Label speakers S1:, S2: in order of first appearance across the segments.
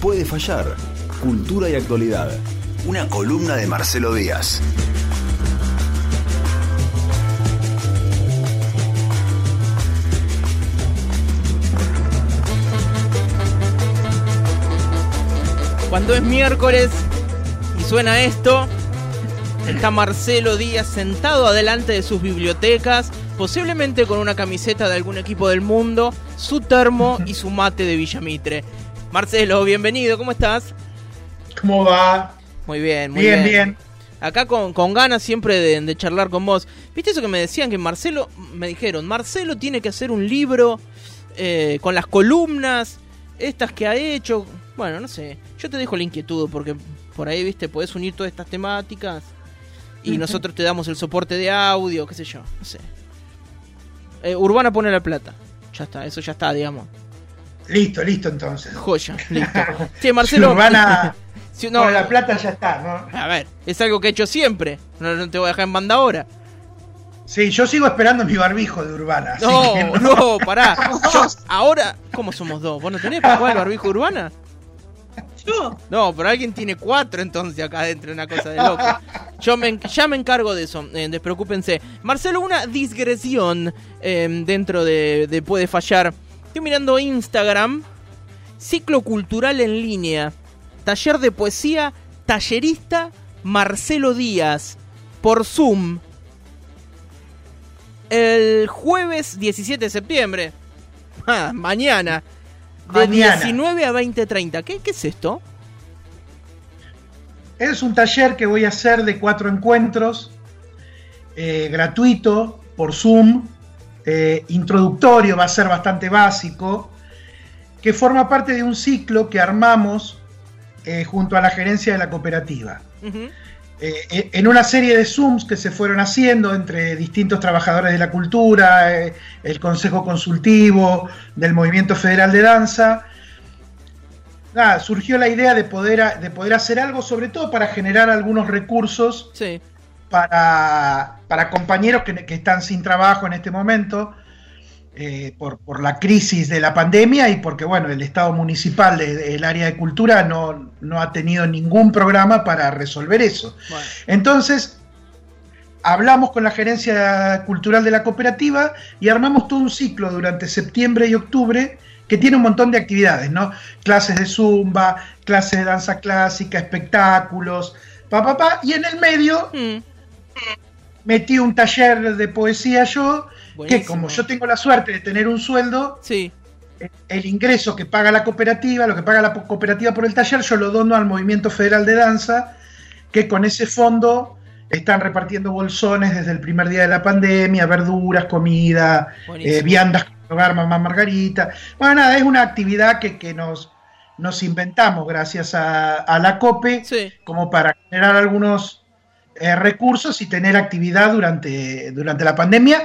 S1: Puede fallar. Cultura y actualidad. Una columna de Marcelo Díaz.
S2: Cuando es miércoles y suena esto, está Marcelo Díaz sentado adelante de sus bibliotecas, posiblemente con una camiseta de algún equipo del mundo, su termo y su mate de Villamitre. Marcelo, bienvenido, ¿cómo estás?
S3: ¿Cómo va?
S2: Muy bien, muy
S3: bien.
S2: bien.
S3: Bien,
S2: Acá con, con ganas siempre de, de charlar con vos. ¿Viste eso que me decían que Marcelo, me dijeron, Marcelo tiene que hacer un libro eh, con las columnas, estas que ha hecho? Bueno, no sé, yo te dejo la inquietud porque por ahí, viste, podés unir todas estas temáticas y nosotros te damos el soporte de audio, qué sé yo, no sé. Eh, Urbana pone la plata. Ya está, eso ya está, digamos.
S3: Listo, listo entonces.
S2: Joya, listo. Che, Marcelo.
S3: Urbana
S2: no,
S3: con la plata ya está, ¿no?
S2: A ver, es algo que he hecho siempre. No, no te voy a dejar en banda ahora.
S3: Sí, yo sigo esperando mi barbijo de Urbana. así
S2: No,
S3: que
S2: no, pará. Yo, ahora, ¿cómo somos dos? ¿Vos no tenés para jugar el barbijo urbana?
S3: Yo.
S2: No, pero alguien tiene cuatro entonces acá adentro, una cosa de loco. Yo me, en- ya me encargo de eso, eh, despreocúpense. Marcelo, una digresión eh, dentro de, de Puede Fallar. Estoy mirando Instagram, ciclo cultural en línea, taller de poesía, tallerista Marcelo Díaz, por Zoom. El jueves 17 de septiembre. Ah, mañana. De
S3: Mañana.
S2: 19 a 20.30. ¿Qué, ¿Qué es esto?
S3: Es un taller que voy a hacer de cuatro encuentros, eh, gratuito, por Zoom, eh, introductorio, va a ser bastante básico, que forma parte de un ciclo que armamos eh, junto a la gerencia de la cooperativa. Eh, en una serie de Zooms que se fueron haciendo entre distintos trabajadores de la cultura, el Consejo Consultivo del Movimiento Federal de Danza, nada, surgió la idea de poder, de poder hacer algo, sobre todo para generar algunos recursos
S2: Sí.
S3: Para, para compañeros que, que están sin trabajo en este momento. eh, por, por la crisis de la pandemia y porque bueno, el Estado municipal de- del área de cultura no, no ha tenido ningún programa para resolver eso.
S2: Bueno.
S3: Entonces, hablamos con la gerencia cultural de la cooperativa y armamos todo un ciclo durante septiembre y octubre que tiene un montón de actividades, ¿no? Clases de zumba, clases de danza clásica, espectáculos, pa, pa, pa, y en el medio
S2: Mm,
S3: metí un taller de poesía yo, que como yo tengo la suerte de tener un sueldo,
S2: Sí.
S3: el ingreso que paga la cooperativa, lo que paga la cooperativa por el taller, yo lo dono al Movimiento Federal de Danza, que con ese fondo están repartiendo bolsones desde el primer día de la pandemia, verduras, comida, eh, viandas hogar mamá Margarita. Bueno, nada, es una actividad que, que nos, nos inventamos gracias a, a la COPE
S2: Sí.
S3: como para generar algunos eh, recursos y tener actividad durante, durante la pandemia,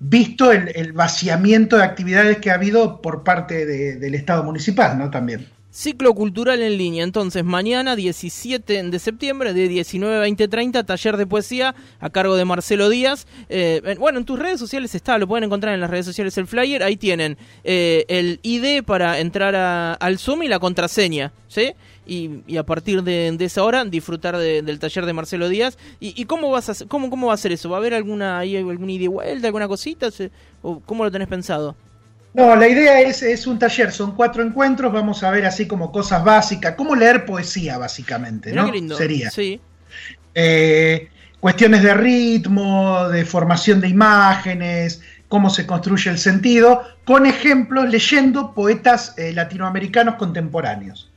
S3: visto el, vaciamiento de actividades que ha habido por parte de- del Estado municipal, ¿no? También.
S2: Ciclo cultural en línea. Entonces, mañana 17 de septiembre, de 19 a 20.30, taller de poesía a cargo de Marcelo Díaz. Eh, en- bueno, en tus redes sociales está, lo pueden encontrar en las redes sociales el flyer. Ahí tienen eh, el ID para entrar a- al Zoom y la contraseña, ¿sí? Y, y a partir de, de esa hora disfrutar de- del taller de Marcelo Díaz. ¿Y, y cómo, vas a, cómo, cómo va a ser eso? ¿Va a haber alguna, ahí alguna ida y vuelta, alguna cosita? ¿Se- o ¿Cómo lo tenés pensado?
S3: No, la idea es, es un taller, son cuatro encuentros, vamos a ver así como cosas básicas, cómo leer poesía básicamente,
S2: Mirá
S3: ¿no?
S2: qué lindo.
S3: Sería.
S2: Sí.
S3: Eh, cuestiones de ritmo, de formación de imágenes, cómo se construye el sentido, con ejemplos leyendo poetas eh, latinoamericanos contemporáneos.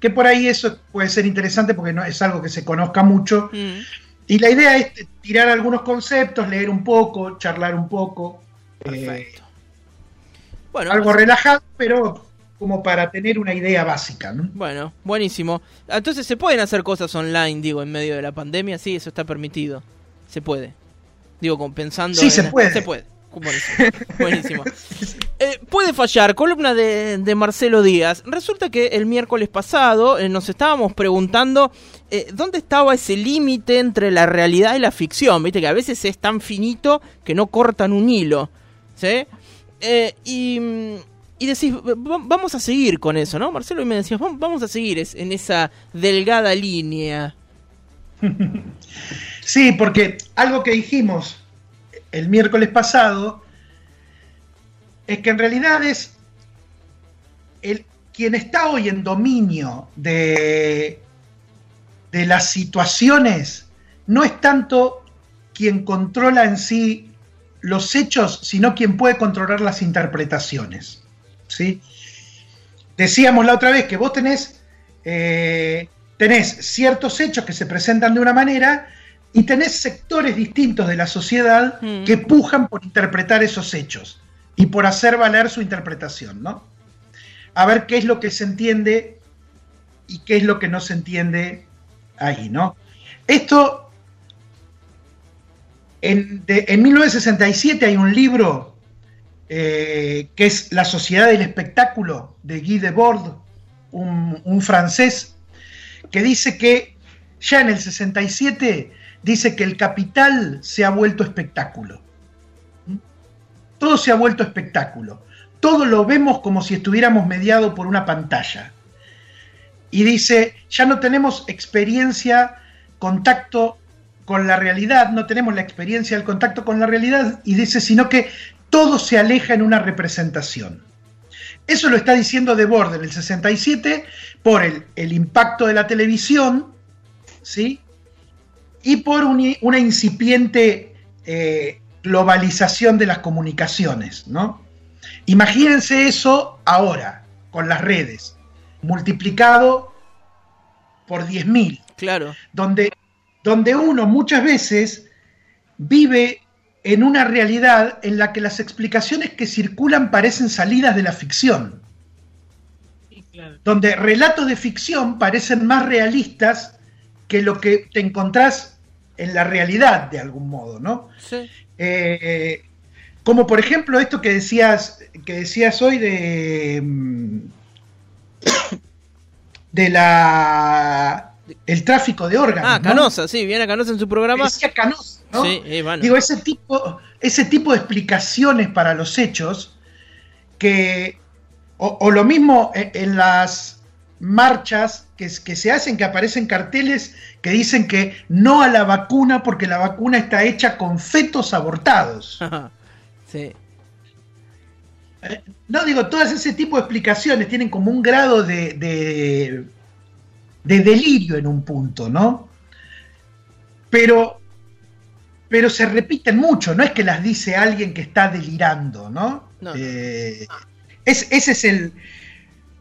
S3: Que por ahí eso puede ser interesante porque no es algo que se conozca mucho.
S2: Mm.
S3: Y la idea es tirar algunos conceptos, leer un poco, charlar un poco. eh,
S2: Perfecto. Bueno,
S3: algo relajado, pero como para tener una idea básica. ¿no?
S2: Bueno, buenísimo. Entonces se pueden hacer cosas online, digo, en medio de la pandemia, sí, eso está permitido. Se puede. Digo, pensando
S3: Sí,
S2: en-
S3: se puede.
S2: Se puede. Buenísimo. Buenísimo. Eh, puede fallar, columna de, Marcelo Díaz. Resulta que el miércoles pasado eh, nos estábamos preguntando eh, dónde estaba ese límite entre la realidad y la ficción. Viste que a veces es tan finito que no cortan un hilo. ¿Sí? Y y decís, vamos a seguir con eso, ¿no? Marcelo, y me decías, vamos a seguir en esa delgada línea.
S3: Sí, porque algo que dijimos el miércoles pasado es que en realidad es el, quien está hoy en dominio de, de las situaciones no es tanto quien controla en sí los hechos, sino quien puede controlar las interpretaciones. ¿sí? Decíamos la otra vez que vos tenés, eh, tenés ciertos hechos que se presentan de una manera y tenés sectores distintos de la sociedad mm. que pujan por interpretar esos hechos y por hacer valer su interpretación, ¿no? A ver qué es lo que se entiende y qué es lo que no se entiende ahí, ¿no? Esto, en, 1967 hay un libro eh, que es La Sociedad del Espectáculo de Guy Debord, un, un francés, que dice que ya en el 67 dice que el capital se ha vuelto espectáculo. ¿Mm? Todo se ha vuelto espectáculo. Todo lo vemos como si estuviéramos mediado por una pantalla. Y dice, ya no tenemos experiencia, contacto con la realidad, no tenemos la experiencia del contacto con la realidad, y dice, sino que todo se aleja en una representación. Eso lo está diciendo De Borde en el 67 por el, el impacto de la televisión, ¿sí? Y por una incipiente eh, globalización de las comunicaciones, ¿no? Imagínense eso ahora, con las redes, multiplicado por 10.000.
S2: Claro.
S3: Donde, donde uno muchas veces vive en una realidad en la que las explicaciones que circulan parecen salidas de la ficción. Donde relatos de ficción parecen más realistas que lo que te encontrás en la realidad de algún modo, ¿no? Sí. Eh, como por ejemplo esto que decías, que decías hoy de, mm, de la el tráfico de órganos.
S2: Ah, Canosa, sí, viene Canosa en su programa.
S3: Decía Canosa, ¿no? Sí, Digo, ese tipo, ese tipo de explicaciones para los hechos que, o lo mismo en las marchas que, que, se hacen, que aparecen carteles que dicen que no a la vacuna porque la vacuna está hecha con fetos abortados. sí. Eh, no digo, todas ese tipo de explicaciones tienen como un grado de, de, de delirio en un punto, ¿no? Pero, pero se repiten mucho, no es que las dice alguien que está delirando, ¿no? Eh, es, ese es el,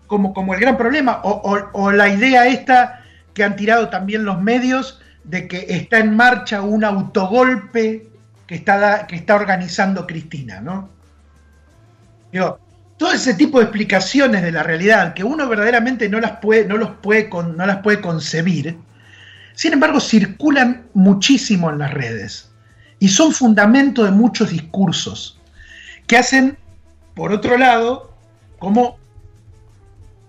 S3: como, como el gran problema, o, la idea esta que han tirado también los medios de que está en marcha un autogolpe que está, que está organizando Cristina, ¿no? Digo, todo ese tipo de explicaciones de la realidad que uno verdaderamente no las puede, no los puede, no las puede concebir, sin embargo circulan muchísimo en las redes y son fundamento de muchos discursos que hacen, por otro lado, como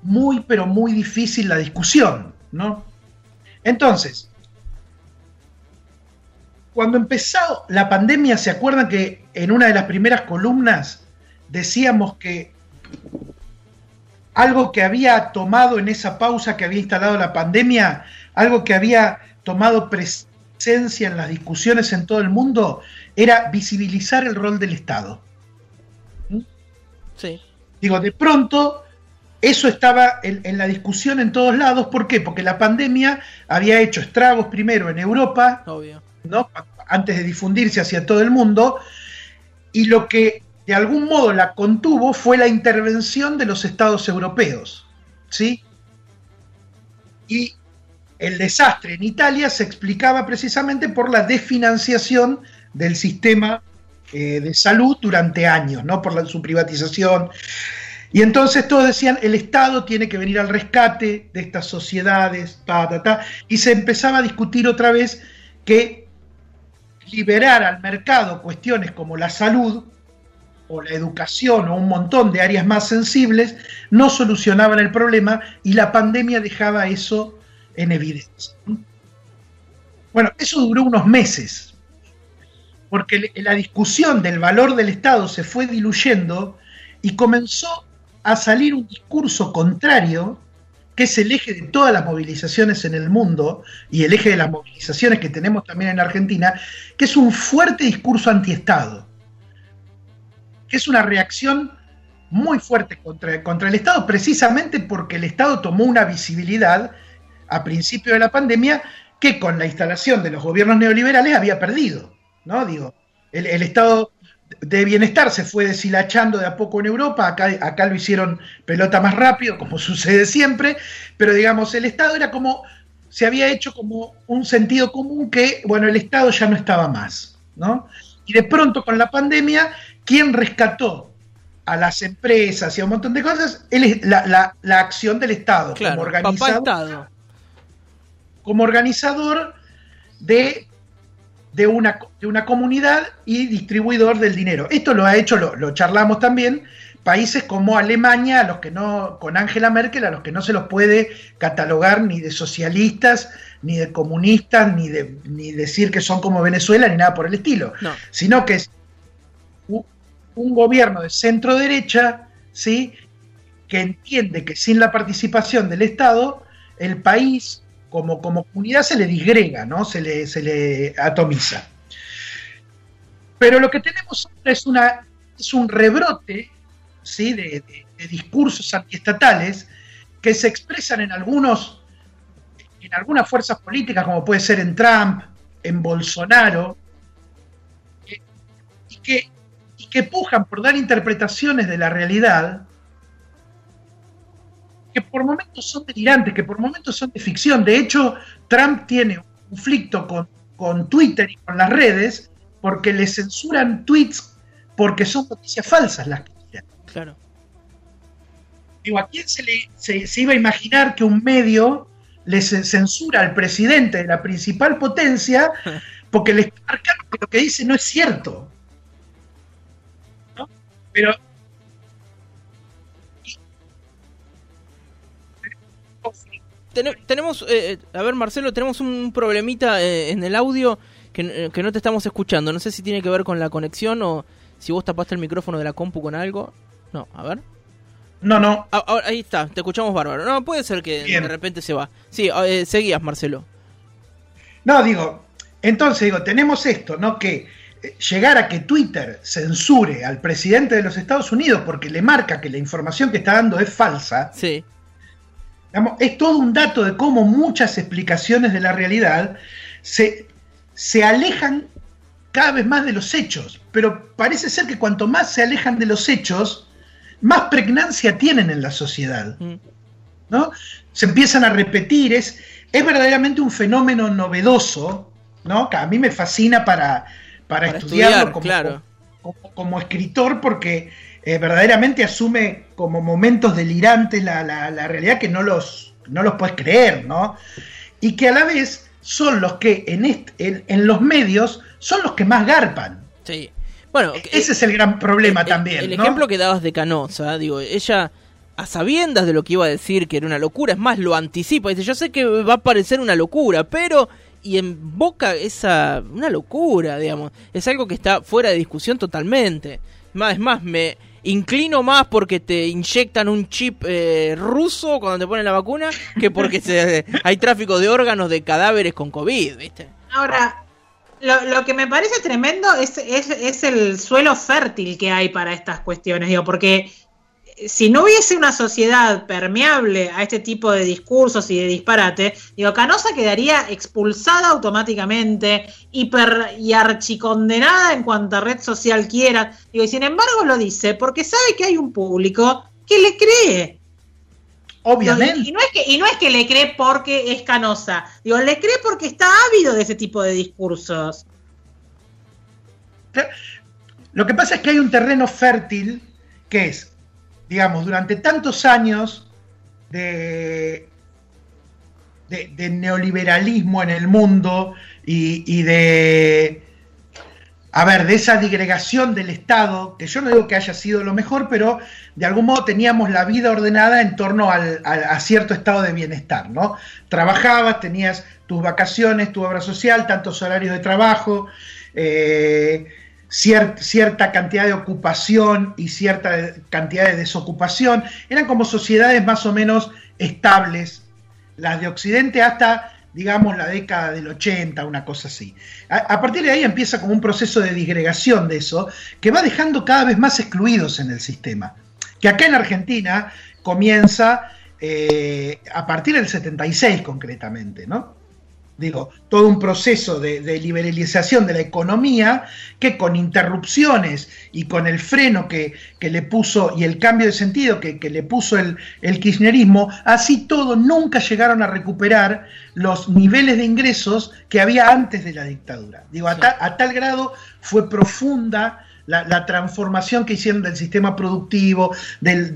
S3: muy, pero muy difícil la discusión, ¿no? Entonces, cuando empezó la pandemia, ¿se acuerdan que en una de las primeras columnas decíamos que algo que había tomado en esa pausa que había instalado la pandemia, algo que había tomado presencia en las discusiones en todo el mundo, era visibilizar el rol del Estado. Sí. Digo, de pronto eso estaba en, la discusión en todos lados. ¿Por qué? Porque la pandemia había hecho estragos primero en Europa, ¿no? antes de difundirse hacia todo el mundo, y lo que de algún modo la contuvo fue la intervención de los estados europeos. ¿sí? Y el desastre en Italia se explicaba precisamente por la desfinanciación del sistema eh, de salud durante años, ¿no? por su privatización. Y entonces todos decían, el Estado tiene que venir al rescate de estas sociedades, y se empezaba a discutir otra vez que liberar al mercado cuestiones como la salud o la educación o un montón de áreas más sensibles no solucionaban el problema y la pandemia dejaba eso en evidencia. Bueno, eso duró unos meses, porque la discusión del valor del Estado se fue diluyendo y comenzó a salir un discurso contrario, que es el eje de todas las movilizaciones en el mundo y el eje de las movilizaciones que tenemos también en Argentina, que es un fuerte discurso antiestado, que es una reacción muy fuerte contra, contra el Estado, precisamente porque el Estado tomó una visibilidad a principio de la pandemia que con la instalación de los gobiernos neoliberales había perdido, ¿no? Digo, el, el Estado de bienestar se fue deshilachando de a poco en Europa, acá, acá lo hicieron pelota más rápido, como sucede siempre, pero digamos, el Estado era como, se había hecho como un sentido común que, bueno, el Estado ya no estaba más, ¿no? Y de pronto con la pandemia, ¿quién rescató a las empresas y a un montón de cosas? El, la, la, la, acción del Estado,
S2: claro,
S3: como organizador,
S2: Estado.
S3: como organizador de de una, de una comunidad y distribuidor del dinero. Esto lo ha hecho, lo, lo, charlamos también, países como Alemania, a los que no, con Angela Merkel, a los que no se los puede catalogar ni de socialistas, ni de comunistas, ni, de, ni decir que son como Venezuela, ni nada por el estilo,
S2: no.
S3: sino que es un, un gobierno de centro derecha, ¿sí? que entiende que sin la participación del Estado, el país como, como comunidad se le disgrega, ¿no? se, le, se le atomiza. Pero lo que tenemos ahora es, una, es un rebrote ¿sí? de, discursos antiestatales que se expresan en algunos en algunas fuerzas políticas, como puede ser en Trump, en Bolsonaro, y que, y que pujan por dar interpretaciones de la realidad que por momentos son delirantes, que por momentos son de ficción. De hecho, Trump tiene un conflicto con, con Twitter y con las redes porque le censuran tweets porque son noticias falsas las que tiran.
S2: Claro.
S3: Digo, ¿a quién se, le, se, se iba a imaginar que un medio le censura al presidente de la principal potencia porque le está marcando que lo que dice no es cierto? ¿No? Pero
S2: Ten tenemos, eh, a ver Marcelo, tenemos un problemita eh, en el audio que, que, no te estamos escuchando. No sé si tiene que ver con la conexión o si vos tapaste el micrófono de la compu con algo. No, a ver.
S3: No, no.
S2: Ah, ah, ahí está, te escuchamos bárbaro. No, puede ser que Bien. de repente se va. Sí, eh, seguías, Marcelo.
S3: No, digo, entonces digo, tenemos esto, ¿no? Que eh, llegar a que Twitter censure al presidente de los Estados Unidos porque le marca que la información que está dando es falsa.
S2: Sí
S3: Digamos, es todo un dato de cómo muchas explicaciones de la realidad se, se alejan cada vez más de los hechos, pero parece ser que cuanto más se alejan de los hechos, más pregnancia tienen en la sociedad. ¿no? Se empiezan a repetir, es, es verdaderamente un fenómeno novedoso, ¿no? que a mí me fascina para, para, para estudiarlo
S2: estudiar,
S3: como,
S2: claro.
S3: como, como, escritor, porque eh, verdaderamente asume como momentos delirantes la, la, la, realidad que no los, no los puedes creer, ¿no? Y que a la vez son los que en, en, en los medios son los que más garpan.
S2: Sí. Bueno,
S3: ese eh, es el gran problema también.
S2: El
S3: ¿no?
S2: ejemplo que dabas de Canosa, digo, ella a sabiendas de lo que iba a decir que era una locura, es más, lo anticipa, dice, yo sé que va a parecer una locura, pero y invoca esa una locura, digamos, es algo que está fuera de discusión totalmente. Más, es más, me inclino más porque te inyectan un chip eh, ruso cuando te ponen la vacuna que porque se, hay tráfico de órganos de cadáveres con COVID, ¿viste?
S4: Ahora, lo, lo que me parece tremendo es, es, es, el suelo fértil que hay para estas cuestiones, digo, porque si no hubiese una sociedad permeable a este tipo de discursos y de disparate, digo, Canosa quedaría expulsada automáticamente, hiper y archicondenada en cuanta red social quiera. Digo, y sin embargo lo dice porque sabe que hay un público que le cree.
S3: Obviamente.
S4: Y, no es que, y no es que le cree porque es canosa, digo, le cree porque está ávido de ese tipo de discursos.
S3: Lo que pasa es que hay un terreno fértil que es digamos, durante tantos años de, de, neoliberalismo en el mundo y, de, a ver, de esa digregación del Estado, que yo no digo que haya sido lo mejor, pero de algún modo teníamos la vida ordenada en torno al, a, a, cierto estado de bienestar, ¿no? Trabajabas, tenías tus vacaciones, tu obra social, tantos horarios de trabajo, eh, cierta cantidad de ocupación y cierta cantidad de desocupación. Eran como sociedades más o menos estables, las de Occidente hasta, digamos, la década del 80, una cosa así. A, partir de ahí empieza como un proceso de disgregación de eso, que va dejando cada vez más excluidos en el sistema. Que acá en Argentina comienza eh, a partir del 76 concretamente, ¿no? Digo, todo un proceso de, liberalización de la economía que con interrupciones y con el freno que, le puso y el cambio de sentido que, le puso el, kirchnerismo, así todo nunca llegaron a recuperar los niveles de ingresos que había antes de la dictadura. Digo, a, tal grado fue profunda la, transformación que hicieron del sistema productivo, del,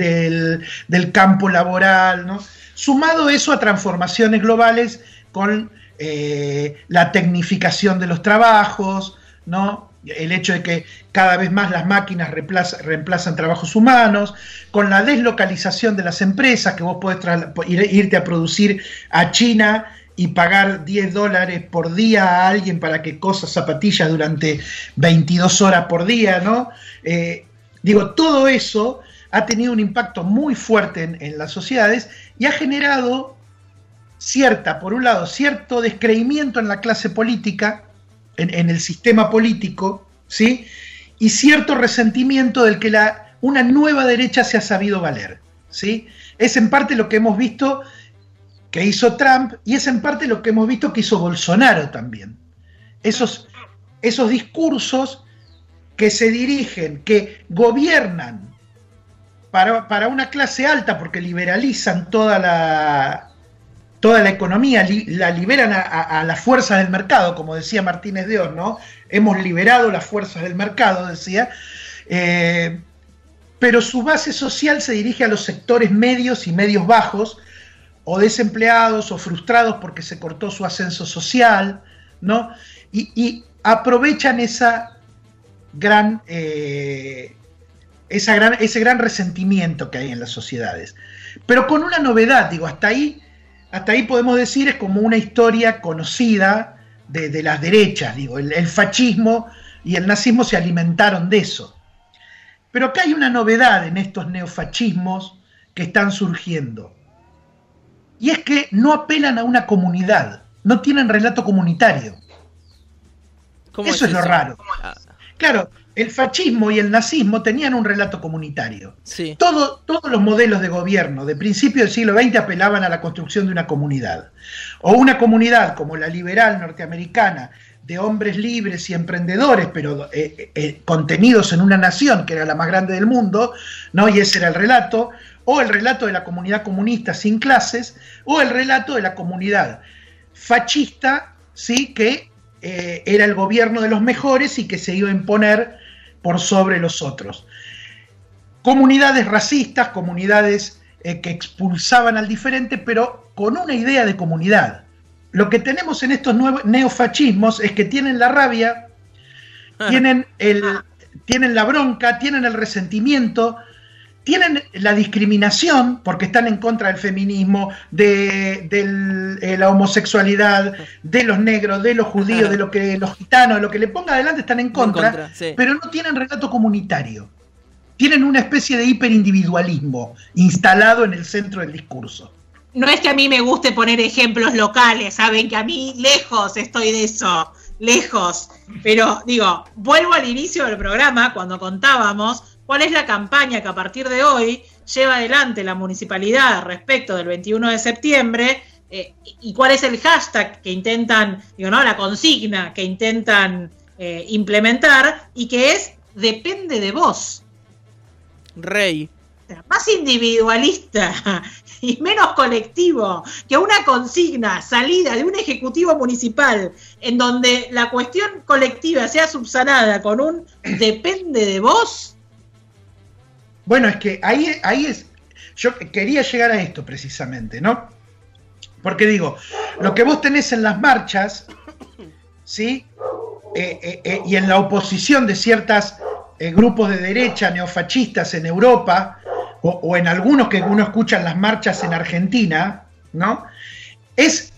S3: del campo laboral, ¿no? Sumado eso a transformaciones globales con eh, la tecnificación de los trabajos, ¿no? el hecho de que cada vez más las máquinas reemplazan trabajos humanos, con la deslocalización de las empresas, que vos podés irte a producir a China y pagar 10 dólares por día a alguien para que cosa zapatillas durante 22 horas por día, ¿no? Eh, digo, todo eso ha tenido un impacto muy fuerte en, en las sociedades y ha generado cierta, por un lado, cierto descreimiento en la clase política, en, el sistema político, ¿sí? Y cierto resentimiento del que la, una nueva derecha se ha sabido valer, ¿sí? Es en parte lo que hemos visto que hizo Trump y es en parte lo que hemos visto que hizo Bolsonaro también. Esos, esos discursos que se dirigen, que gobiernan para, para, una clase alta porque liberalizan toda la, toda la economía, la liberan a, las fuerzas del mercado, como decía Martínez de ¿no? Hemos liberado las fuerzas del mercado, decía. Eh, pero su base social se dirige a los sectores medios y medios bajos, o desempleados o frustrados porque se cortó su ascenso social, ¿no? Y, aprovechan esa gran, eh, gran, ese gran resentimiento que hay en las sociedades. Pero con una novedad, digo, hasta ahí hasta ahí podemos decir es como una historia conocida de, las derechas, digo, el, fascismo y el nazismo se alimentaron de eso. Pero acá hay una novedad en estos neofascismos que están surgiendo. Y es que no apelan a una comunidad, no tienen relato comunitario. eso es, lo raro. Claro, el fascismo y el nazismo tenían un relato comunitario. todos los modelos de gobierno de principio del siglo XX apelaban a la construcción de una comunidad. O una comunidad como la liberal norteamericana, de hombres libres y emprendedores, pero eh, eh, eh, contenidos en una nación que era la más grande del mundo, ¿no? y ese era el relato, o el relato de la comunidad comunista sin clases, o el relato de la comunidad fascista, ¿sí? que era el gobierno de los mejores y que se iba a imponer por sobre los otros. Comunidades racistas, comunidades eh, que expulsaban al diferente, pero con una idea de comunidad. Lo que tenemos en estos nuevos neofascismos es que tienen la rabia, ah. tienen, el, tienen la bronca, tienen el resentimiento, tienen la discriminación porque están en contra del feminismo, de, eh, la homosexualidad, de los negros, de los judíos, de lo que los gitanos, de lo que le ponga adelante están en contra, pero no tienen relato comunitario. Tienen una especie de hiperindividualismo instalado en el centro del discurso.
S4: No es que a mí me guste poner ejemplos locales, saben que a mí lejos estoy de eso, lejos. Pero digo, vuelvo al inicio del programa cuando contábamos cuál es la campaña que a partir de hoy lleva adelante la municipalidad respecto del 21 de septiembre eh, y cuál es el hashtag que intentan, digo, no, la consigna que intentan eh, implementar y que es depende de vos.
S2: Rey.
S4: Más individualista y menos colectivo que una consigna salida de un ejecutivo municipal en donde la cuestión colectiva sea subsanada con un depende de vos
S3: bueno, es que ahí, ahí es. Yo quería llegar a esto precisamente, ¿no? Porque digo, lo que vos tenés en las marchas, ¿sí? Eh, eh, eh, y en la oposición de ciertos grupos de derecha neofascistas en Europa, o, en algunos que uno escucha en las marchas en Argentina, ¿no? Es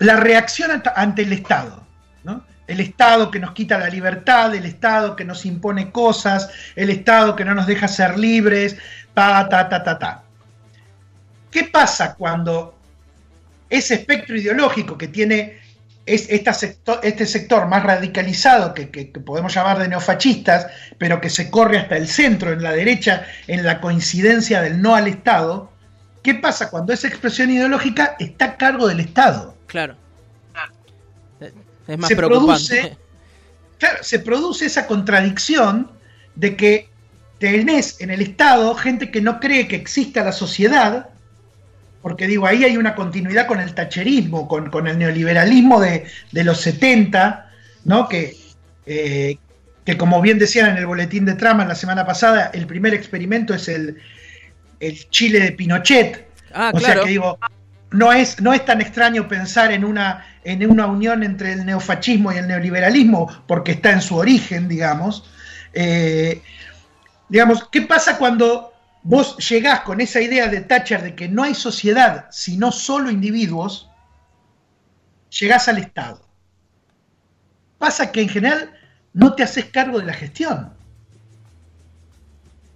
S3: la reacción ante el Estado, ¿no? El Estado que nos quita la libertad, el Estado que nos impone cosas, el Estado que no nos deja ser libres, ta, ta, ta, ta, ta. ¿Qué pasa cuando ese espectro ideológico que tiene este sector más radicalizado, que, podemos llamar de neofascistas, pero que se corre hasta el centro, en la derecha, en la coincidencia del no al Estado, ¿qué pasa cuando esa expresión ideológica está a cargo del Estado?
S2: Claro. Es más se Produce,
S3: claro, se produce esa contradicción de que tenés en el Estado gente que no cree que exista la sociedad, porque digo, ahí hay una continuidad con el tacherismo, con, el neoliberalismo de, los 70, ¿no? Que, eh, que como bien decían en el boletín de trama la semana pasada, el primer experimento es el, el Chile de Pinochet. Ah, o sea que digo, no es, no es tan extraño pensar en una, en una unión entre el neofascismo y el neoliberalismo, porque está en su origen, digamos. Eh, digamos, ¿qué pasa cuando vos llegás con esa idea de Thatcher de que no hay sociedad sino solo individuos, llegás al Estado. Pasa que en general no te haces cargo de la gestión.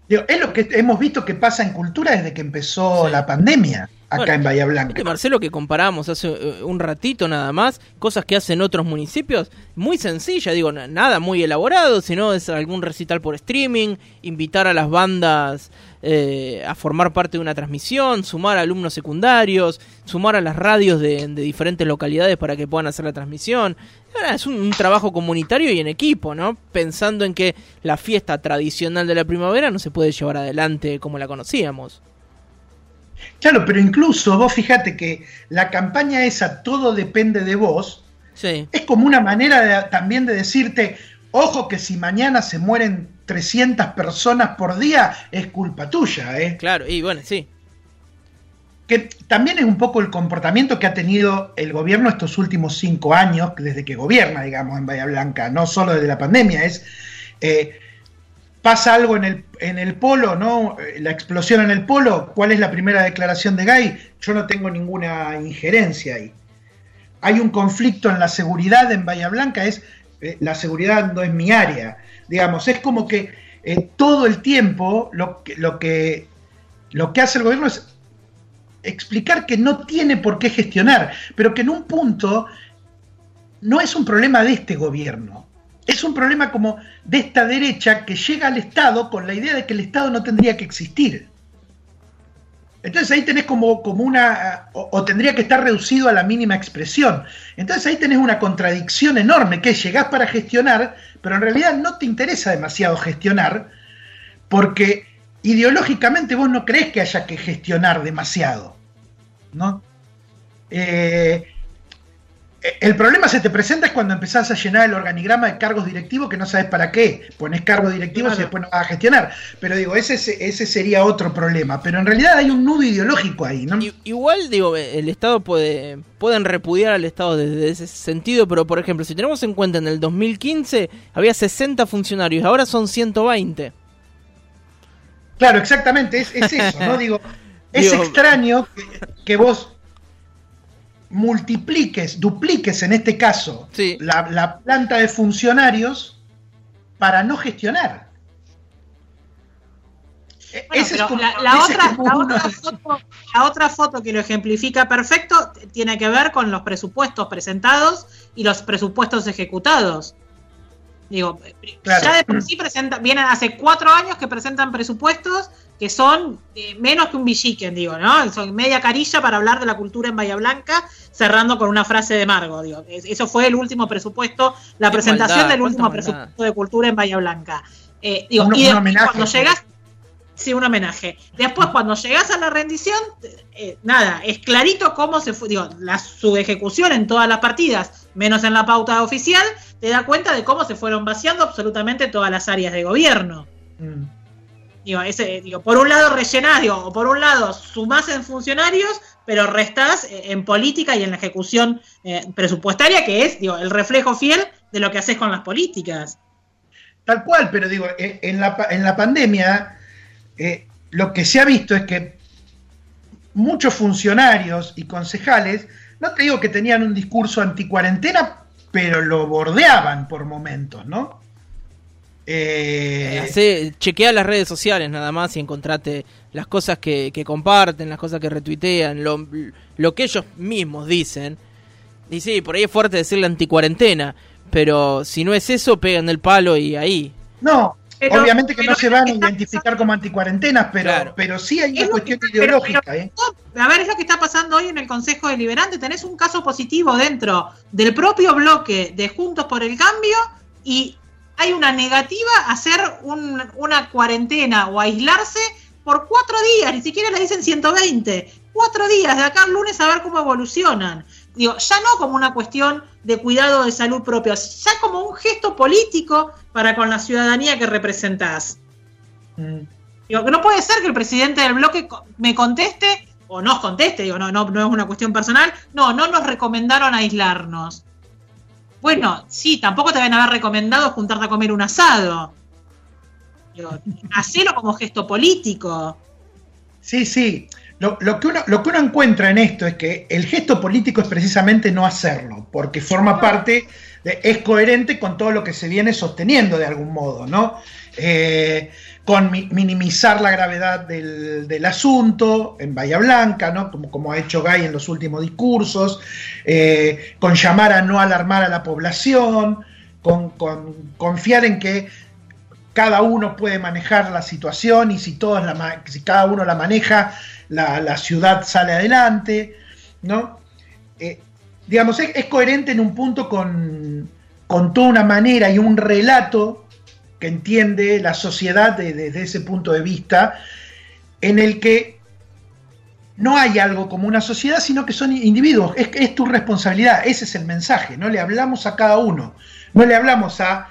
S3: es lo que hemos visto que pasa en cultura desde que empezó la pandemia acá en Bahía Blanca.
S2: Marcelo, que comparamos hace eh, un ratito nada más, cosas que hacen otros municipios, muy sencilla, digo, nada muy elaborado, sino es algún recital por streaming, invitar a las bandas eh, a formar parte de una transmisión, sumar alumnos secundarios, sumar a las radios de, diferentes localidades para que puedan hacer la transmisión. Es un, trabajo comunitario y en equipo, ¿no? Pensando en que la fiesta tradicional de la primavera no se puede llevar adelante como la conocíamos.
S3: Claro, pero incluso vos fíjate que la campaña esa, todo depende de vos, es como una manera también de decirte, ojo que si mañana se mueren 300 personas por día, es culpa tuya, ¿eh?
S2: Claro, y bueno, sí.
S3: Que también es un poco el comportamiento que ha tenido el gobierno estos últimos cinco años, desde que gobierna, digamos, en Bahía Blanca, no solo desde la pandemia, es... Eh, pasa algo en el, en el polo, ¿no? La explosión en el polo, ¿cuál es la primera declaración de Gay? Yo no tengo ninguna injerencia ahí. Hay un conflicto en la seguridad en Bahía Blanca, es eh, la seguridad no es mi área. Digamos, es como que eh, todo el tiempo lo que, lo, que, lo que hace el gobierno es explicar que no tiene por qué gestionar, pero que en un punto no es un problema de este gobierno es un problema como de esta derecha que llega al Estado con la idea de que el Estado no tendría que existir. Entonces ahí tenés como, como una, o, tendría que estar reducido a la mínima expresión. Entonces ahí tenés una contradicción enorme, que llegás para gestionar, pero en realidad no te interesa demasiado gestionar, porque ideológicamente vos no crees que haya que gestionar demasiado. ¿no? Eh, el problema se te presenta es cuando empezás a llenar el organigrama de cargos directivos que no sabes para qué. Pones cargos directivos y después no vas a gestionar. Pero digo, ese, ese sería otro problema. Pero en realidad hay un nudo ideológico ahí, ¿no?
S2: Igual, digo, el Estado puede. Pueden repudiar al Estado desde ese sentido, pero por ejemplo, si tenemos en cuenta en el 2015 había 60 funcionarios, ahora son 120.
S3: Claro, exactamente, es, eso, ¿no? Digo, es extraño que vos multipliques, dupliques en este caso la, planta de funcionarios para no gestionar.
S4: la, otra, foto, que lo ejemplifica perfecto tiene que ver con los presupuestos presentados y los presupuestos ejecutados. Digo, ya de por sí presenta, vienen hace cuatro años que presentan presupuestos que son eh, menos que un villiquen, digo, ¿no? Son media carilla para hablar de la cultura en Bahía Blanca, cerrando con una frase de Margo, digo. Eso fue el último presupuesto, la presentación del último presupuesto de cultura en Bahía Blanca. Eh, digo, y cuando llegas, sí, un homenaje. Después, cuando llegas a la rendición, eh, nada, es clarito cómo se fue, digo, la, su ejecución en todas las partidas, menos en la pauta oficial, te da cuenta de cómo se fueron vaciando absolutamente todas las áreas de gobierno. Mm. Digo, por un lado rellenás, digo, o por un lado sumás en funcionarios, pero restás eh, en política y en la ejecución eh, presupuestaria, que es el reflejo fiel de lo que haces con las políticas.
S3: Tal cual, pero digo, eh, en la, en la pandemia lo que se ha visto es que muchos funcionarios y concejales, no te digo que tenían un discurso anticuarentena, pero lo bordeaban por momentos, ¿no?
S2: Eh, Hace, chequea las redes sociales nada más y encontrate las cosas que, comparten, las cosas que retuitean, lo, lo, que ellos mismos dicen. Y sí, por ahí es fuerte decirle anticuarentena, pero si no es eso, pegan el palo y ahí.
S3: No, obviamente que no se van a identificar como anticuarentenas, pero, pero sí hay una cuestión ideológica. ¿eh?
S4: A ver, es lo que está pasando hoy en el Consejo Deliberante. Tenés un caso positivo dentro del propio bloque de Juntos por el Cambio y hay una negativa a hacer una cuarentena o aislarse por cuatro días, ni siquiera le dicen 120, cuatro días de acá al lunes a ver cómo evolucionan. Digo, ya no como una cuestión de cuidado de salud propia, ya como un gesto político para con la ciudadanía que representás. Mm. Digo, no puede ser que el presidente del bloque me conteste, o nos conteste, digo, no, no, no es una cuestión personal, no, no nos recomendaron aislarnos. Bueno, sí, tampoco te van a haber recomendado juntarte a comer un asado. hacelo como gesto político.
S3: Sí, sí. Lo, que uno, lo que uno encuentra en esto es que el gesto político es precisamente no hacerlo, porque forma parte, es coherente con todo lo que se viene sosteniendo de algún modo, ¿no? Eh, con minimizar la gravedad del, asunto en Bahía Blanca, ¿no? como, como ha hecho Gay en los últimos discursos, eh, con llamar a no alarmar a la población, con, confiar en que cada uno puede manejar la situación y si, todos la, si cada uno la maneja, la, ciudad sale adelante. ¿no? Eh, digamos, es, coherente en un punto con, con toda una manera y un relato que entiende la sociedad desde ese punto de vista, en el que no hay algo como una sociedad, sino que son individuos. Es, tu responsabilidad, ese es el mensaje. No le hablamos a cada uno, no le hablamos a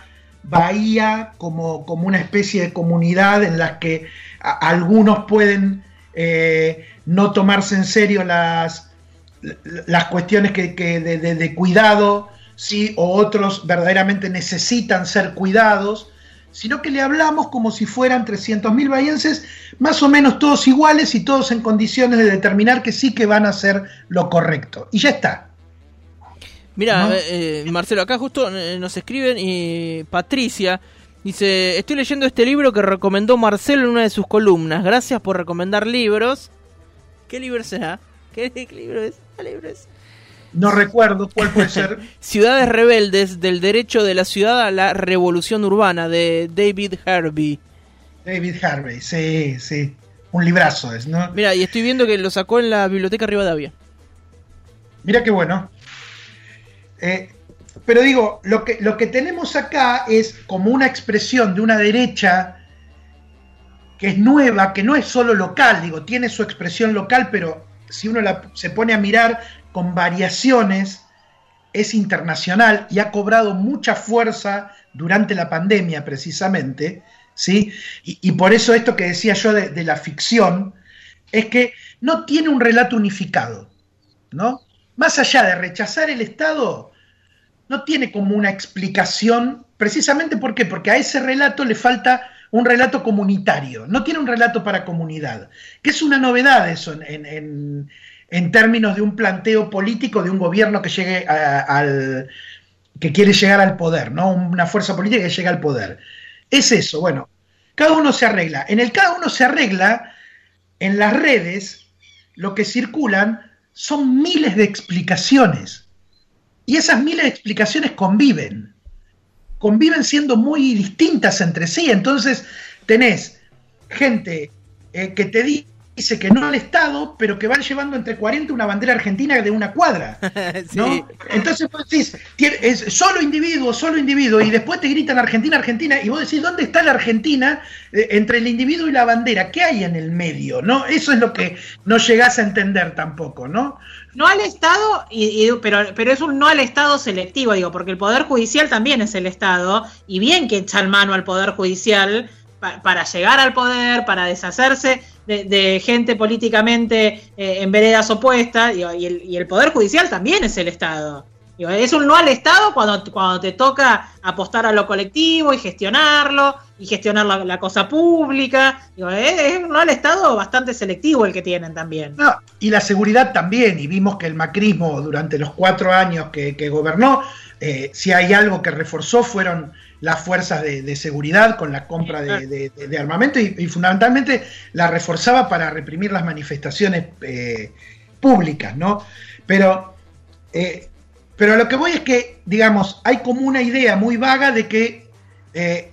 S3: Bahía como, como una especie de comunidad en la que algunos pueden eh, no tomarse en serio las, las cuestiones que, de, de, cuidado, ¿sí? o otros verdaderamente necesitan ser cuidados sino que le hablamos como si fueran 300.000 bahienses, más o menos todos iguales y todos en condiciones de determinar que sí que van a hacer lo correcto. Y ya está.
S2: Mira, eh, Marcelo, acá justo eh, nos escriben y Patricia dice, estoy leyendo este libro que recomendó Marcelo en una de sus columnas. Gracias por recomendar libros. ¿Qué libro será? ¿Qué, libro es? ¿Qué libro es?
S3: No recuerdo cuál puede ser.
S2: Ciudades rebeldes del derecho de la ciudad a la revolución urbana de David Harvey.
S3: David Harvey, sí, sí. Un librazo es, ¿no?
S2: Mira, y estoy viendo que lo sacó en la biblioteca Rivadavia.
S3: Mira qué bueno. Eh, pero digo, lo que, lo que tenemos acá es como una expresión de una derecha que es nueva, que no es solo local, digo, tiene su expresión local, pero si uno se pone a mirar con variaciones, es internacional y ha cobrado mucha fuerza durante la pandemia precisamente, ¿sí? Y, por eso esto que decía yo de, la ficción, es que no tiene un relato unificado, ¿no? Más allá de rechazar el Estado, no tiene como una explicación, precisamente ¿por qué? Porque a ese relato le falta un relato comunitario, no tiene un relato para comunidad, que es una novedad eso en, en términos de un planteo político de un gobierno que llegue al que quiere llegar al poder, ¿no? Una fuerza política que llega al poder. Es eso, bueno, cada uno se arregla. En el cada uno se arregla, en las redes, lo que circulan son miles de explicaciones. Y esas miles de explicaciones conviven. Conviven siendo muy distintas entre sí. Entonces, tenés gente eh, que te dice dice que no al Estado, pero que van llevando entre 40 una bandera argentina de una cuadra. ¿no? Entonces vos decís, es solo individuo, solo individuo, y después te gritan Argentina, Argentina, y vos decís, ¿dónde está la Argentina eh, entre el individuo y la bandera? ¿Qué hay en el medio? ¿no? Eso es lo que no llegás a entender tampoco, ¿no?
S4: No al Estado, y, pero, pero es un no al Estado selectivo, digo, porque el Poder Judicial también es el Estado, y bien que echan mano al Poder Judicial para llegar al poder, para deshacerse de, gente políticamente eh, en veredas opuestas, y, el, Poder Judicial también es el Estado. es un no al Estado cuando, te toca apostar a lo colectivo y gestionarlo, y gestionar la, cosa pública. es, un no al Estado bastante selectivo el que tienen también.
S3: y la seguridad también, y vimos que el macrismo durante los cuatro años que, gobernó eh, si hay algo que reforzó fueron las fuerzas de, seguridad con la compra de, armamento y, fundamentalmente la reforzaba para reprimir las manifestaciones eh, públicas, ¿no? Pero, eh, pero lo que voy es que, digamos, hay como una idea muy vaga de que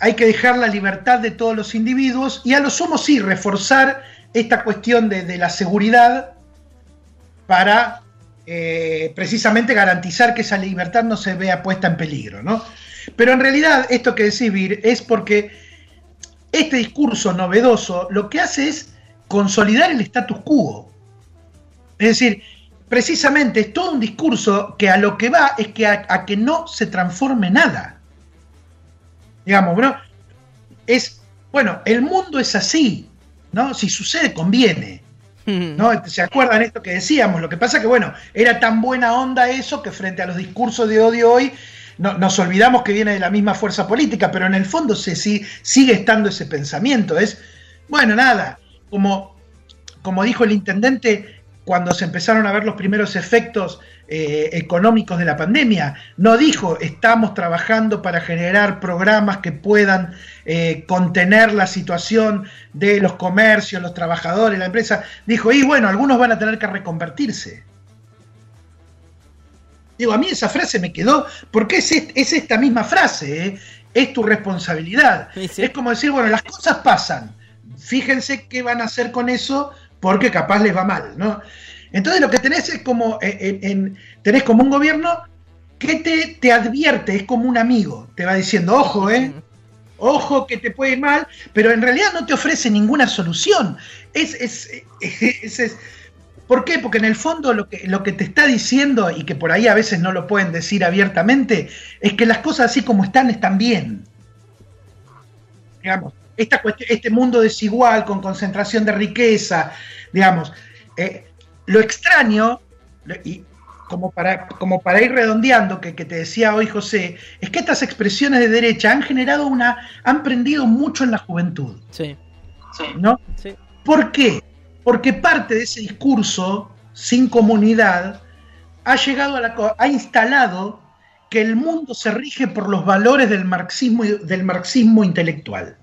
S3: hay que dejar la libertad de todos los individuos y a lo sumo sí reforzar esta cuestión de, la seguridad para precisamente garantizar que esa libertad no se vea puesta en peligro, ¿no? Pero en realidad, esto que decís, Vir, es porque este discurso novedoso lo que hace es consolidar el status quo. Es decir, precisamente es todo un discurso que a lo que va es que a, que no se transforme nada. Digamos, ¿no? Es, bueno, el mundo es así, ¿no? Si sucede, conviene. ¿No? ¿Se acuerdan esto que decíamos? Lo que pasa que, bueno, era tan buena onda eso que frente a los discursos de odio hoy nos olvidamos que viene de la misma fuerza política, pero en el fondo se, sigue estando ese pensamiento. Es, bueno, nada, como, como dijo el intendente cuando se empezaron a ver los primeros efectos eh, económicos de la pandemia, no dijo estamos trabajando para generar programas que puedan eh, contener la situación de los comercios, los trabajadores, la empresa. Dijo, y bueno, algunos van a tener que reconvertirse. Digo, a mí esa frase me quedó, porque es, es esta misma frase, ¿eh? es tu responsabilidad. Es como decir, bueno, las cosas pasan, fíjense qué van a hacer con eso, porque capaz les va mal, ¿no? Entonces lo que tenés es como, eh, tenés como un gobierno que te, te, advierte, es como un amigo, te va diciendo, ojo, ¿eh? Ojo que te puede ir mal, pero en realidad no te ofrece ninguna solución. Es, es, es ¿Por qué? Porque en el fondo lo que, lo que te está diciendo, y que por ahí a veces no lo pueden decir abiertamente, es que las cosas así como están están bien. Digamos, esta este mundo desigual, con concentración de riqueza, digamos, eh, lo extraño, y como para, como para ir redondeando, que, que, te decía hoy José, es que estas expresiones de derecha han generado una, han prendido mucho en la juventud.
S2: Sí.
S3: ¿No? Sí. ¿Por qué? Porque parte de ese discurso sin comunidad ha llegado a la ha instalado que el mundo se rige por los valores del marxismo del marxismo intelectual,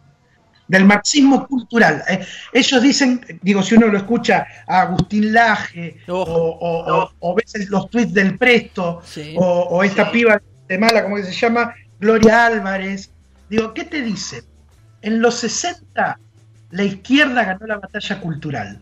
S3: del marxismo cultural. Eh, ellos dicen, digo, si uno lo escucha a Agustín Laje o, o, ves los tweets del Presto o, esta piba de mala, como que se llama, Gloria Álvarez, digo, ¿qué te dicen? En los 60 la izquierda ganó la batalla cultural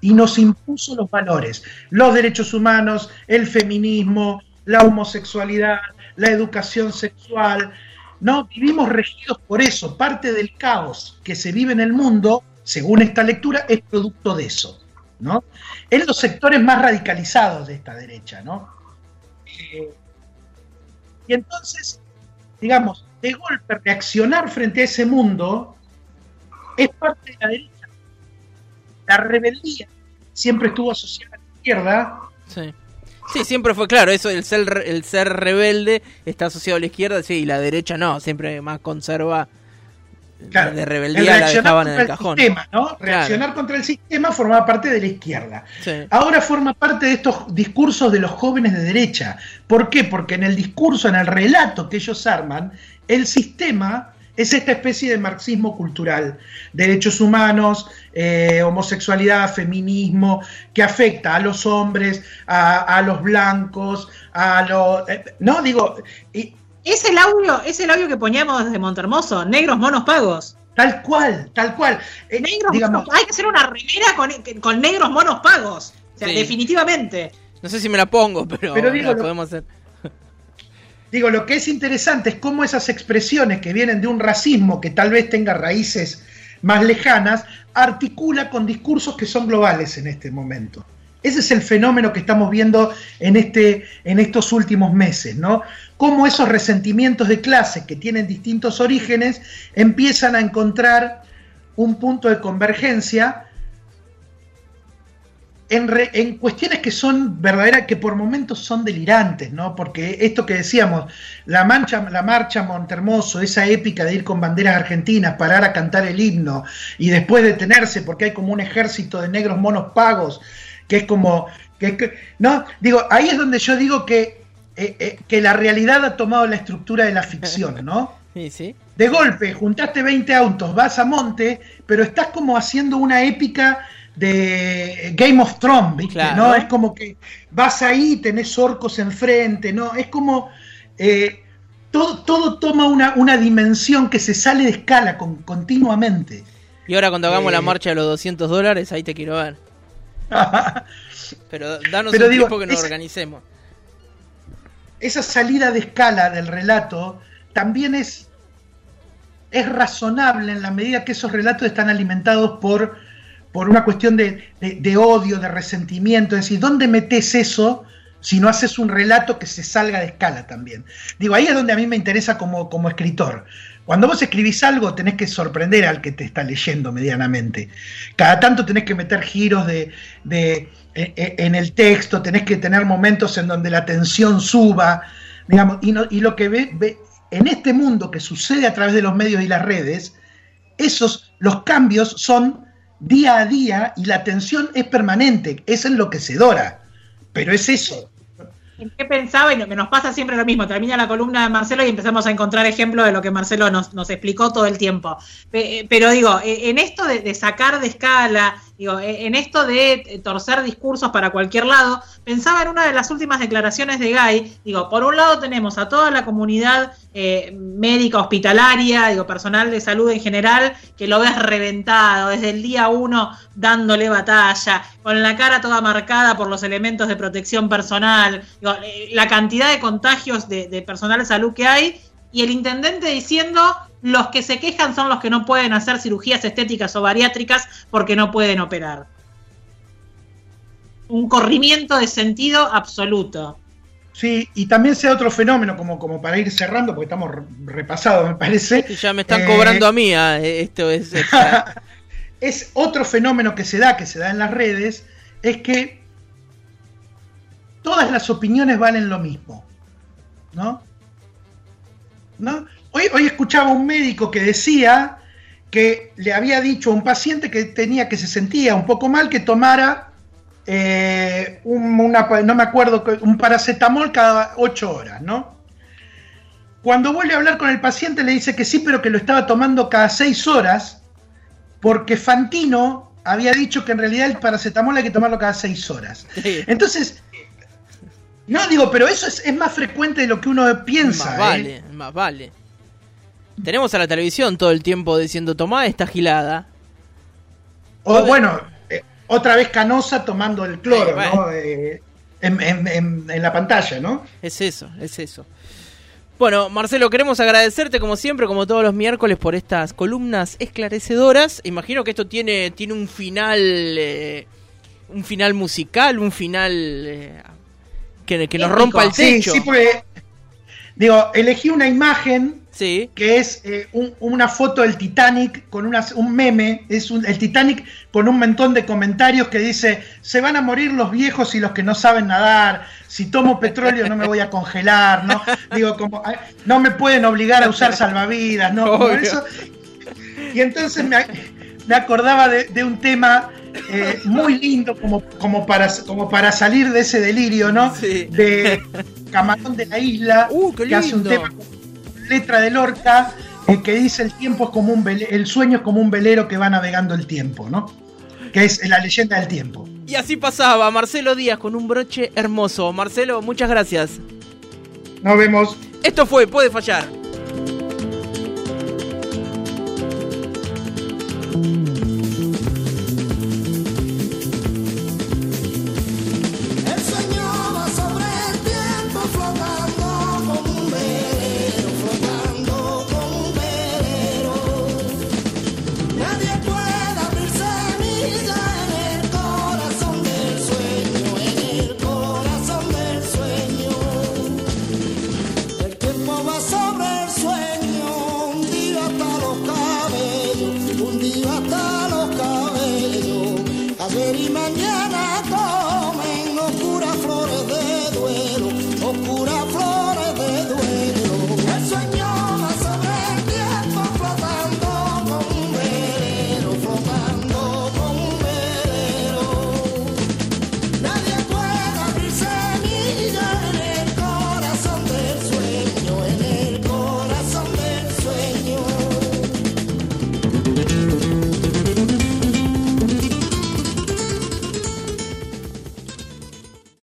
S3: y nos impuso los valores, los derechos humanos, el feminismo, la homosexualidad, la educación sexual. No, vivimos regidos por eso. Parte del caos que se vive en el mundo, según esta lectura, es producto de eso. ¿no? En los sectores más radicalizados de esta derecha. ¿no? Eh, y entonces, digamos, de golpe reaccionar frente a ese mundo es parte de la derecha la rebeldía siempre estuvo asociada a la izquierda.
S2: Sí. Sí, siempre fue claro, eso el ser, el ser rebelde está asociado a la izquierda, sí, y la derecha no, siempre más conserva
S3: de rebeldía la dejaban en el cajón. Sistema, ¿no? Reaccionar contra el sistema formaba parte de la izquierda. Ahora forma parte de estos discursos de los jóvenes de derecha. ¿Por qué? Porque en el discurso, en el relato que ellos arman, el sistema es esta especie de marxismo cultural, derechos humanos, eh, homosexualidad, feminismo, que afecta a los hombres, a, los blancos, a los... Eh, no, digo...
S4: Y, es el audio, es el audio que poníamos desde Montermoso, negros monos pagos.
S3: Tal cual, tal cual.
S4: Eh, hay que hacer una remera con, negros monos pagos. O sea, definitivamente.
S2: No sé si me la pongo, pero, pero digo, podemos hacer.
S3: Digo, lo que es interesante es cómo esas expresiones que vienen de un racismo que tal vez tenga raíces más lejanas, articula con discursos que son globales en este momento. Ese es el fenómeno que estamos viendo en, este, en estos últimos meses, ¿no? Cómo esos resentimientos de clase que tienen distintos orígenes empiezan a encontrar un punto de convergencia en, cuestiones que son verdaderas, que por momentos son delirantes, ¿no? Porque esto que decíamos, la, mancha, la marcha Montermoso, esa épica de ir con banderas argentinas, parar a cantar el himno y después detenerse porque hay como un ejército de negros monos pagos, que es como, que, no, digo, ahí es donde yo digo que eh, eh, que la realidad ha tomado la estructura de la ficción, ¿no?
S2: Sí, sí.
S3: De golpe, juntaste 20 autos, vas a monte, pero estás como haciendo una épica de Game of Thrones, ¿viste?
S2: Claro.
S3: ¿no? Es como que vas ahí, tenés orcos enfrente, ¿no? Es como. eh, todo, todo toma una, una dimensión que se sale de escala con- continuamente.
S2: Y ahora cuando hagamos
S3: Eh.
S2: la marcha de los 200 dólares, ahí te quiero ver. Pero danos
S3: Pero
S2: un
S3: digo,
S2: tiempo que nos
S3: esa-
S2: organicemos.
S3: esa salida de escala del relato también es, es razonable en la medida que esos relatos están alimentados por, por una cuestión de, odio, de resentimiento. Es decir, ¿dónde metes eso si no haces un relato que se salga de escala también? Digo, ahí es donde a mí me interesa como, escritor. Cuando vos escribís algo tenés que sorprender al que te está leyendo medianamente. Cada tanto tenés que meter giros de, e- e- en el texto, tenés que tener momentos en donde la tensión suba, digamos, y lo que ve, ve- en este mundo que sucede a través de los medios y las redes, esos, los cambios son día a día y la tensión es permanente, es enloquecedora, pero es eso.
S4: ¿En qué pensaba? Y lo nos pasa siempre lo mismo. Termina la columna de Marcelo y empezamos a encontrar ejemplos de lo que Marcelo nos, nos explicó todo el tiempo. Pe- Pero digo, e- en esto de sacar de escala, digo, e- en esto de eh, torcer discursos para cualquier lado, pensaba en una de las últimas declaraciones de Guy. Digo, por un lado tenemos a toda la comunidad eh, médica, hospitalaria, digo, personal de salud en general, que lo ves reventado desde el día uno dándole batalla, con la cara toda marcada por los elementos de protección personal, digo, eh, la cantidad de contagios de, de personal de salud que hay, y el intendente diciendo los que se quejan son los que no pueden hacer cirugías estéticas o bariátricas porque no pueden operar. Un corrimiento de sentido absoluto.
S3: Sí, y también sea otro fenómeno, como, como para ir cerrando, porque estamos re- repasados, me parece.
S2: Ya me están
S3: Eh,
S2: cobrando a mí, ah, eh, esto es
S3: es otro fenómeno que se da, que se da en las redes, es que todas las opiniones valen lo mismo. ¿No? ¿No? Hoy, hoy escuchaba un médico que decía que le había dicho a un paciente que tenía que se sentía un poco mal que tomara eh, un, una, no me acuerdo, un paracetamol cada ocho horas, ¿no? Cuando vuelve a hablar con el paciente le dice que sí, pero que lo estaba tomando cada seis horas porque Fantino había dicho que en realidad el paracetamol hay que tomarlo cada seis horas.
S2: Sí.
S3: Entonces, no digo, pero eso es, es más frecuente de lo que uno piensa.
S2: Más
S3: ¿eh?
S2: vale, más vale. Tenemos a la televisión todo el tiempo diciendo, tomá esta gilada.
S3: O bueno, eh, otra vez Canosa tomando el cloro,
S2: Sí, bueno.
S3: ¿no? Eh, en, en- en- en la pantalla, ¿no?
S2: Es eso, es eso. Bueno, Marcelo, queremos agradecerte como siempre, como todos los miércoles, por estas columnas esclarecedoras. Imagino que esto tiene, tiene un final, eh, un final musical, un final eh, que, que nos rompa el
S3: Sí,
S2: techo.
S3: sí, porque, digo, elegí una imagen
S2: Sí,
S3: que es eh, un- una foto del Titanic con una- un meme, es un- el Titanic con un montón de comentarios que dice, se van a morir los viejos y los que no saben nadar, si tomo petróleo no me voy a congelar, ¿no? Digo, como, no me pueden obligar a usar salvavidas, ¿no? Como
S2: Obvio.
S3: eso. Y entonces me, me acordaba de, de un tema eh, muy lindo como, como, para, como para salir de ese delirio, ¿no?
S2: Sí.
S3: De Camarón de la Isla,
S2: Uh,
S3: que hace un tema letra de Lorca eh, que dice el tiempo es como un el sueño es como un velero que va navegando el tiempo, ¿no? Que es la leyenda del tiempo.
S2: y así pasaba Marcelo Díaz con un broche hermoso. Marcelo, muchas gracias.
S3: Nos vemos.
S2: Esto fue Puede Fallar.